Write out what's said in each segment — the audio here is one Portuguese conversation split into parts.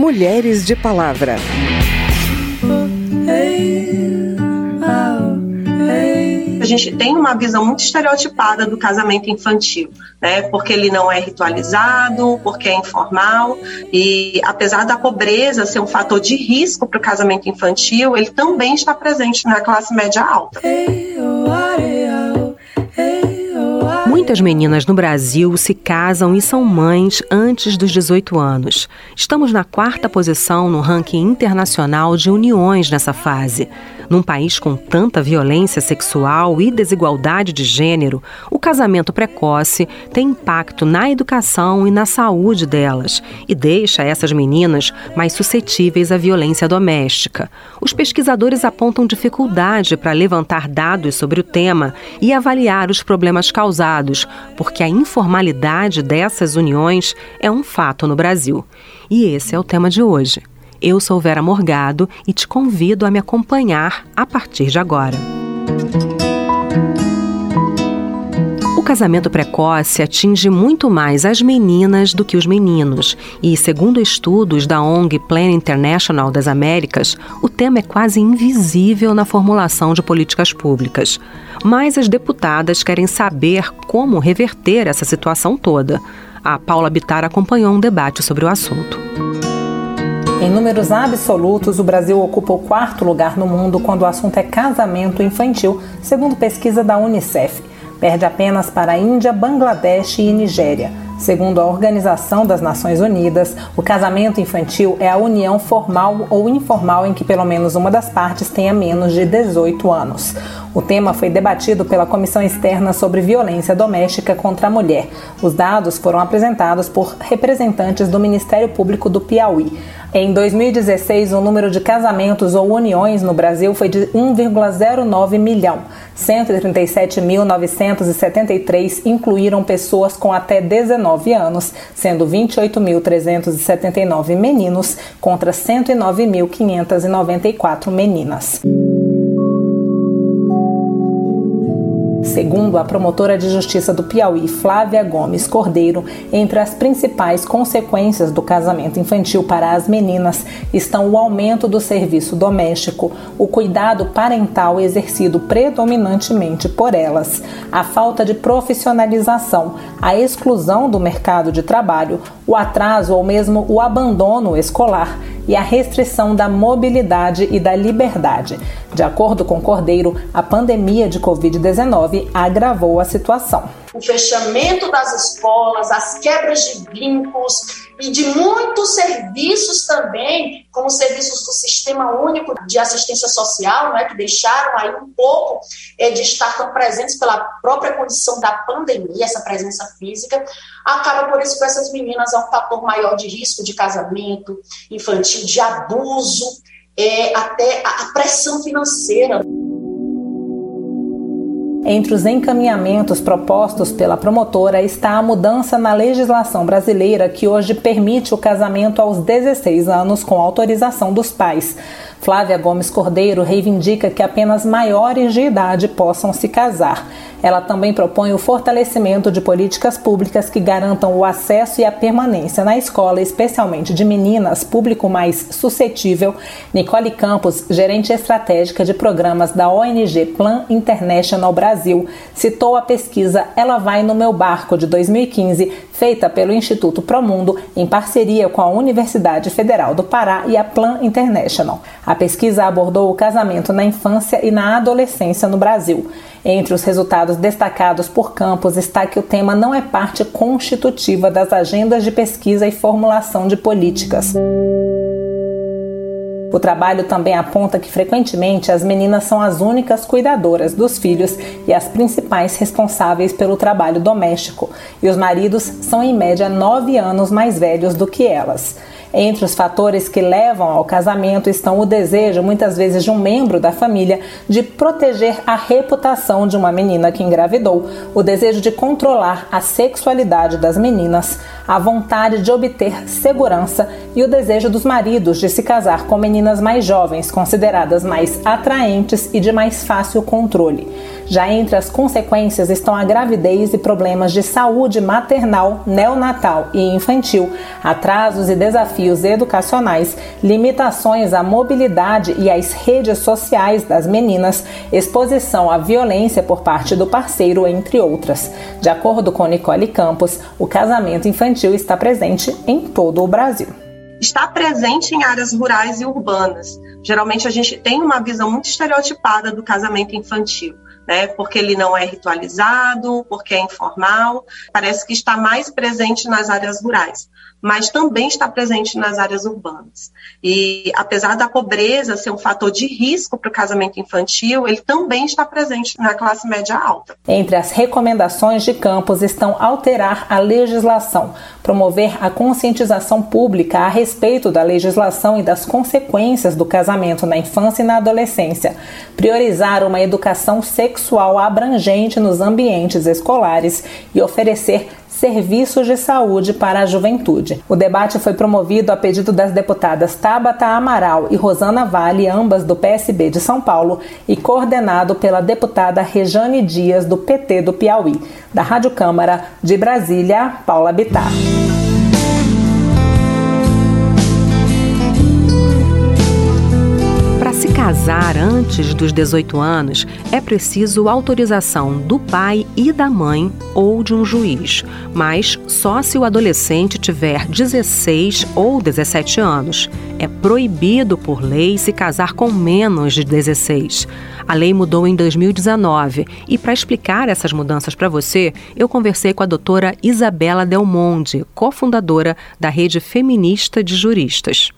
Mulheres de Palavra. A gente tem uma visão muito estereotipada do casamento infantil, né? Porque ele não é ritualizado, porque é informal e apesar da pobreza ser um fator de risco para o casamento infantil, ele também está presente na classe média alta. Muitas meninas no Brasil se casam e são mães antes dos 18 anos. Estamos na quarta posição no ranking internacional de uniões nessa fase. Num país com tanta violência sexual e desigualdade de gênero, o casamento precoce tem impacto na educação e na saúde delas e deixa essas meninas mais suscetíveis à violência doméstica. Os pesquisadores apontam dificuldade para levantar dados sobre o tema e avaliar os problemas causados, porque a informalidade dessas uniões é um fato no Brasil. E esse é o tema de hoje. Eu sou Vera Morgado e te convido a me acompanhar a partir de agora. O casamento precoce atinge muito mais as meninas do que os meninos, e, segundo estudos da ONG Plan International das Américas, o tema é quase invisível na formulação de políticas públicas. Mas as deputadas querem saber como reverter essa situação toda. A Paula Bitar acompanhou um debate sobre o assunto. Em números absolutos, o Brasil ocupa o quarto lugar no mundo quando o assunto é casamento infantil, segundo pesquisa da Unicef. Perde apenas para a Índia, Bangladesh e Nigéria. Segundo a Organização das Nações Unidas, o casamento infantil é a união formal ou informal em que pelo menos uma das partes tenha menos de 18 anos. O tema foi debatido pela Comissão Externa sobre Violência Doméstica contra a Mulher. Os dados foram apresentados por representantes do Ministério Público do Piauí. Em 2016, o número de casamentos ou uniões no Brasil foi de 1,09 milhão. 137.973 incluíram pessoas com até 19 anos, sendo 28.379 meninos contra 109.594 meninas. Segundo a promotora de justiça do Piauí, Flávia Gomes Cordeiro, entre as principais consequências do casamento infantil para as meninas estão o aumento do serviço doméstico, o cuidado parental exercido predominantemente por elas, a falta de profissionalização, a exclusão do mercado de trabalho, o atraso ou mesmo o abandono escolar e a restrição da mobilidade e da liberdade. De acordo com Cordeiro, a pandemia de Covid-19 agravou a situação. O fechamento das escolas, as quebras de vínculos e de muitos serviços também, como serviços do Sistema Único de Assistência Social, né, que deixaram aí um pouco é, de estar tão presentes pela própria condição da pandemia, essa presença física, acaba por isso que essas meninas é um fator maior de risco de casamento infantil, de abuso, é, até a pressão financeira. Entre os encaminhamentos propostos pela promotora está a mudança na legislação brasileira que hoje permite o casamento aos 16 anos com autorização dos pais. Flávia Gomes Cordeiro reivindica que apenas maiores de idade possam se casar. Ela também propõe o fortalecimento de políticas públicas que garantam o acesso e a permanência na escola, especialmente de meninas, público mais suscetível. Nicole Campos, gerente estratégica de programas da ONG Plan International Brasil, citou a pesquisa Ela Vai no Meu Barco de 2015, feita pelo Instituto Promundo em parceria com a Universidade Federal do Pará e a Plan International. A pesquisa abordou o casamento na infância e na adolescência no Brasil. Entre os resultados destacados por Campos está que o tema não é parte constitutiva das agendas de pesquisa e formulação de políticas. O trabalho também aponta que frequentemente as meninas são as únicas cuidadoras dos filhos e as principais responsáveis pelo trabalho doméstico, e os maridos são em média nove anos mais velhos do que elas. Entre os fatores que levam ao casamento estão o desejo, muitas vezes, de um membro da família de proteger a reputação de uma menina que engravidou, o desejo de controlar a sexualidade das meninas, a vontade de obter segurança e o desejo dos maridos de se casar com meninas mais jovens, consideradas mais atraentes e de mais fácil controle. Já entre as consequências estão a gravidez e problemas de saúde maternal, neonatal e infantil, atrasos e desafios educacionais, limitações à mobilidade e às redes sociais das meninas, exposição à violência por parte do parceiro, entre outras. De acordo com Nicole Campos, o casamento infantil está presente em todo o Brasil está presente em áreas rurais e urbanas. Geralmente a gente tem uma visão muito estereotipada do casamento infantil né? Porque ele não é ritualizado, porque é informal, parece que está mais presente nas áreas rurais, mas também está presente nas áreas urbanas. E apesar da pobreza ser um fator de risco para o casamento infantil, ele também está presente na classe média alta. Entre as recomendações de Campos estão alterar a legislação, promover a conscientização pública a respeito da legislação e das consequências do casamento na infância e na adolescência, priorizar uma educação sexual abrangente nos ambientes escolares e oferecer serviços de saúde para a juventude. O debate foi promovido a pedido das deputadas Tabata Amaral e Rosana Vale, ambas do PSB de São Paulo, e coordenado pela deputada Rejane Dias, do PT do Piauí. Da Rádio Câmara de Brasília, Paula Bittar. Casar antes dos 18 anos, é preciso autorização do pai e da mãe ou de um juiz, mas só se o adolescente tiver 16 ou 17 anos. É proibido por lei se casar com menos de 16. A lei mudou em 2019 e para explicar essas mudanças para você, eu conversei com a doutora Isabela Del Monde, cofundadora da Rede Feminista de Juristas.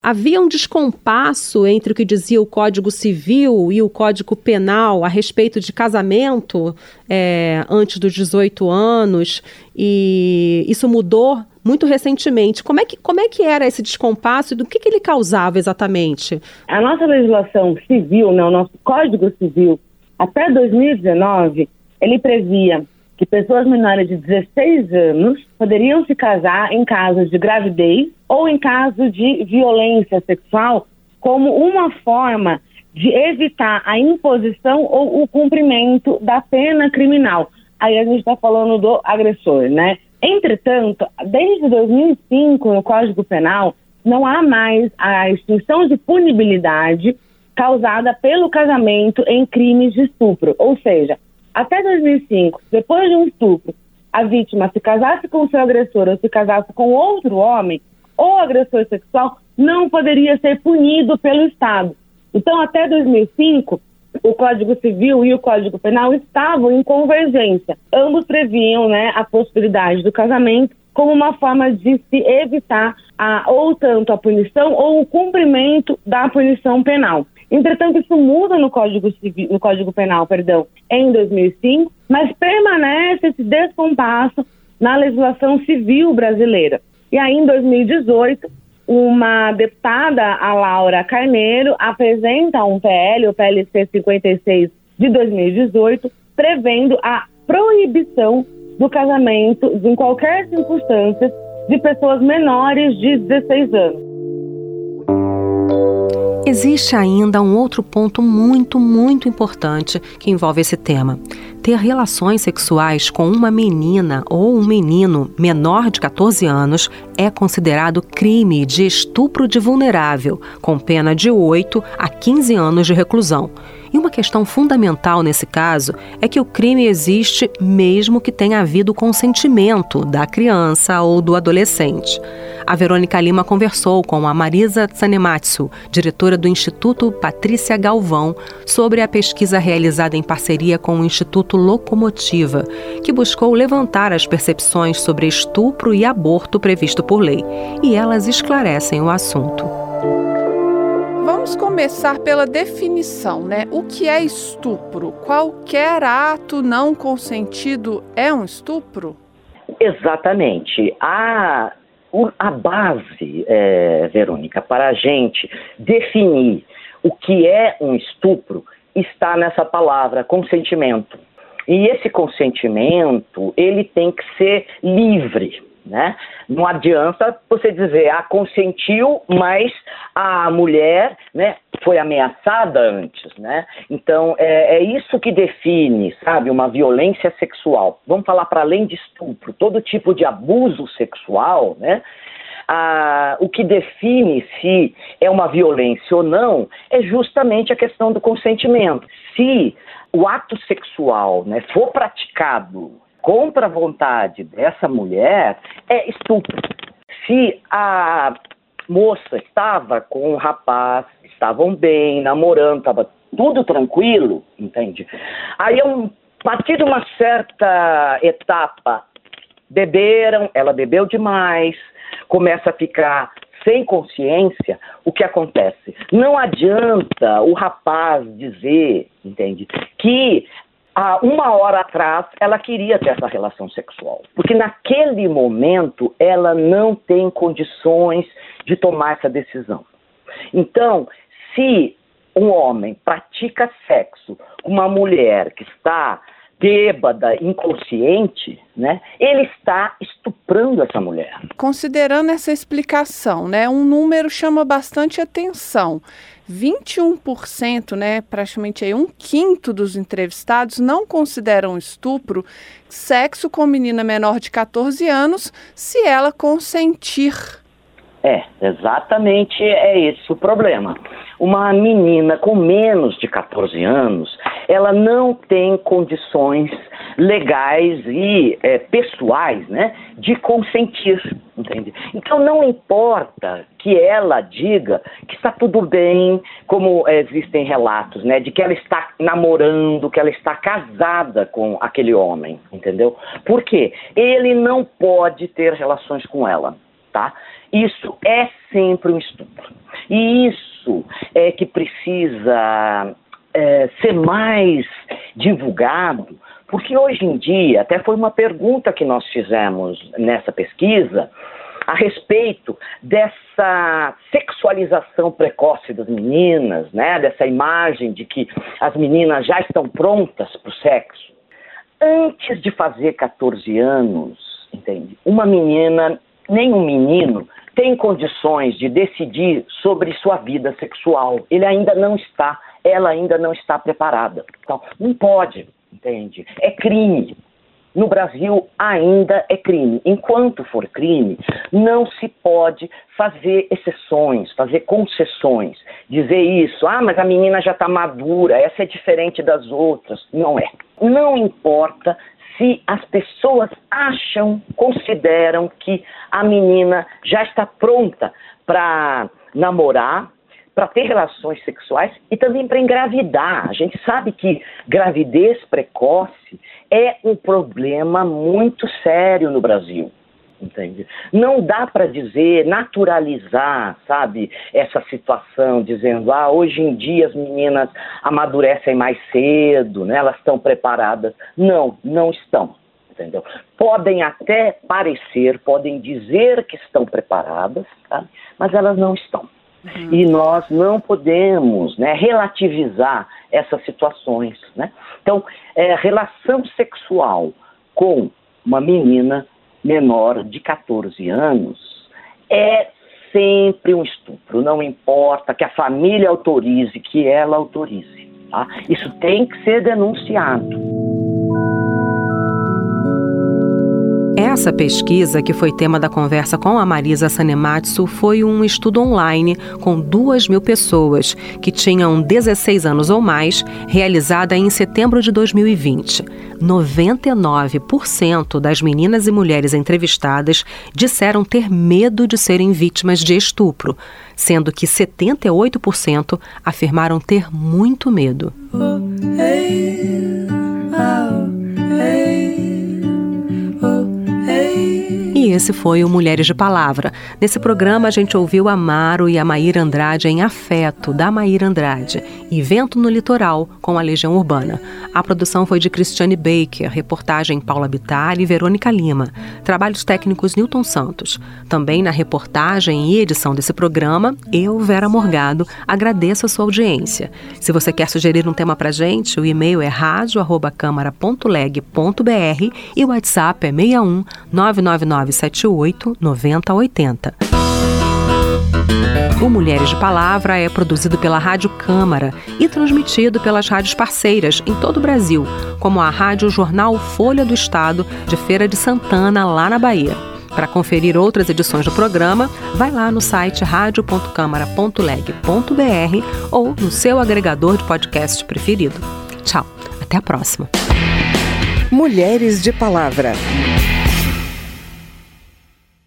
Havia um descompasso entre o que dizia o Código Civil e o Código Penal a respeito de casamento é, antes dos 18 anos, e isso mudou muito recentemente. Como é que, como é que era esse descompasso e do que, que ele causava exatamente? A nossa legislação civil, né, o nosso Código Civil, até 2019, ele previa que pessoas menores de 16 anos poderiam se casar em casos de gravidez ou em caso de violência sexual como uma forma de evitar a imposição ou o cumprimento da pena criminal. Aí a gente está falando do agressor, né? Entretanto, desde 2005, no Código Penal, não há mais a extinção de punibilidade causada pelo casamento em crimes de estupro. Ou seja, até 2005, depois de um estupro, a vítima se casasse com seu agressor ou se casasse com outro homem, ou agressor sexual não poderia ser punido pelo Estado. Então, até 2005, o Código Civil e o Código Penal estavam em convergência. Ambos previam né, a possibilidade do casamento como uma forma de se evitar a, ou tanto a punição ou o cumprimento da punição penal. Entretanto, isso muda no Código, Civil, no Código Penal, perdão, em 2005, mas permanece esse descompasso na legislação civil brasileira. E aí, em 2018, uma deputada, a Laura Carneiro, apresenta um PL, o PLC 56 de 2018, prevendo a proibição do casamento em qualquer circunstância de pessoas menores de 16 anos. Existe ainda um outro ponto muito, muito importante que envolve esse tema. Ter relações sexuais com uma menina ou um menino menor de 14 anos é considerado crime de estupro de vulnerável, com pena de 8 a 15 anos de reclusão. E uma questão fundamental nesse caso é que o crime existe mesmo que tenha havido consentimento da criança ou do adolescente. A Verônica Lima conversou com a Marisa Tsanematsu, diretora do Instituto Patrícia Galvão, sobre a pesquisa realizada em parceria com o Instituto Locomotiva, que buscou levantar as percepções sobre estupro e aborto previsto por lei. E elas esclarecem o assunto. Vamos começar pela definição, né? O que é estupro? Qualquer ato não consentido é um estupro? Exatamente. A, a base, é, Verônica, para a gente definir o que é um estupro está nessa palavra, consentimento. E esse consentimento, ele tem que ser livre, né? Não adianta você dizer, ah, consentiu, mas a mulher, né, foi ameaçada antes, né? Então, é, é isso que define, sabe, uma violência sexual. Vamos falar para além de estupro, todo tipo de abuso sexual, né? Ah, o que define se é uma violência ou não é justamente a questão do consentimento. Se o ato sexual né, for praticado contra a vontade dessa mulher, é estupro. Se a moça estava com o rapaz, estavam bem, namorando, estava tudo tranquilo, entende? Aí, um, a partir de uma certa etapa, beberam, ela bebeu demais, começa a ficar sem consciência, o que acontece? Não adianta o rapaz dizer, entende, que há uma hora atrás ela queria ter essa relação sexual, porque naquele momento ela não tem condições de tomar essa decisão. Então, se um homem pratica sexo com uma mulher que está bêbada, inconsciente, né? Ele está estuprando essa mulher. Considerando essa explicação, né? Um número chama bastante atenção. 21%, né, praticamente aí um quinto dos entrevistados não consideram estupro sexo com menina menor de 14 anos se ela consentir. É, exatamente é esse o problema. Uma menina com menos de 14 anos, ela não tem condições legais e é, pessoais, né, de consentir, entende? Então não importa que ela diga que está tudo bem, como é, existem relatos, né, de que ela está namorando, que ela está casada com aquele homem, entendeu? Por quê? Ele não pode ter relações com ela, tá? Isso é sempre um estupro. E isso é que precisa é, ser mais divulgado, porque hoje em dia, até foi uma pergunta que nós fizemos nessa pesquisa, a respeito dessa sexualização precoce das meninas, né? dessa imagem de que as meninas já estão prontas para o sexo. Antes de fazer 14 anos, entende? Uma menina, nem um menino, tem condições de decidir sobre sua vida sexual. Ele ainda não está, ela ainda não está preparada. Então, não pode, entende? É crime. No Brasil ainda é crime. Enquanto for crime, não se pode fazer exceções, fazer concessões, dizer isso, ah, mas a menina já está madura, essa é diferente das outras. Não é. Não importa se as pessoas acham, consideram que a menina já está pronta para namorar, para ter relações sexuais e também para engravidar. A gente sabe que gravidez precoce é um problema muito sério no Brasil entende? Não dá para dizer, naturalizar, sabe, essa situação, dizendo, ah, hoje em dia as meninas amadurecem mais cedo, né, elas estão preparadas. Não, não estão. Entendeu? Podem até parecer, podem dizer que estão preparadas, tá? mas elas não estão. Uhum. E nós não podemos né, relativizar essas situações. Né? Então, é, relação sexual com uma menina menor de 14 anos é sempre um estupro, não importa que a família autorize, que ela autorize. Tá? Isso tem que ser denunciado. Essa pesquisa, que foi tema da conversa com a Marisa Sanematsu, foi um estudo online com duas mil pessoas que tinham 16 anos ou mais, realizada em setembro de 2020. 99% das meninas e mulheres entrevistadas disseram ter medo de serem vítimas de estupro, sendo que 78% afirmaram ter muito medo. Oh, hey, oh, E esse foi o Mulheres de Palavra. Nesse programa a gente ouviu a Maro e a Maíra Andrade em Afeto, da Maíra Andrade, e Vento no Litoral, com a Legião Urbana. A produção foi de Cristiane Baker, reportagem Paula Bittar e Verônica Lima. Trabalhos técnicos Newton Santos. Também na reportagem e edição desse programa, eu, Vera Morgado, agradeço a sua audiência. Se você quer sugerir um tema pra gente, o e-mail é rádio.câmara.leg.br e o WhatsApp é 61 999 978 9080. O Mulheres de Palavra é produzido pela Rádio Câmara e transmitido pelas rádios parceiras em todo o Brasil, como a Rádio Jornal Folha do Estado de Feira de Santana, lá na Bahia. Para conferir outras edições do programa, vai lá no site radio.câmara.leg.br ou no seu agregador de podcast preferido. Tchau, até a próxima. Mulheres de Palavra.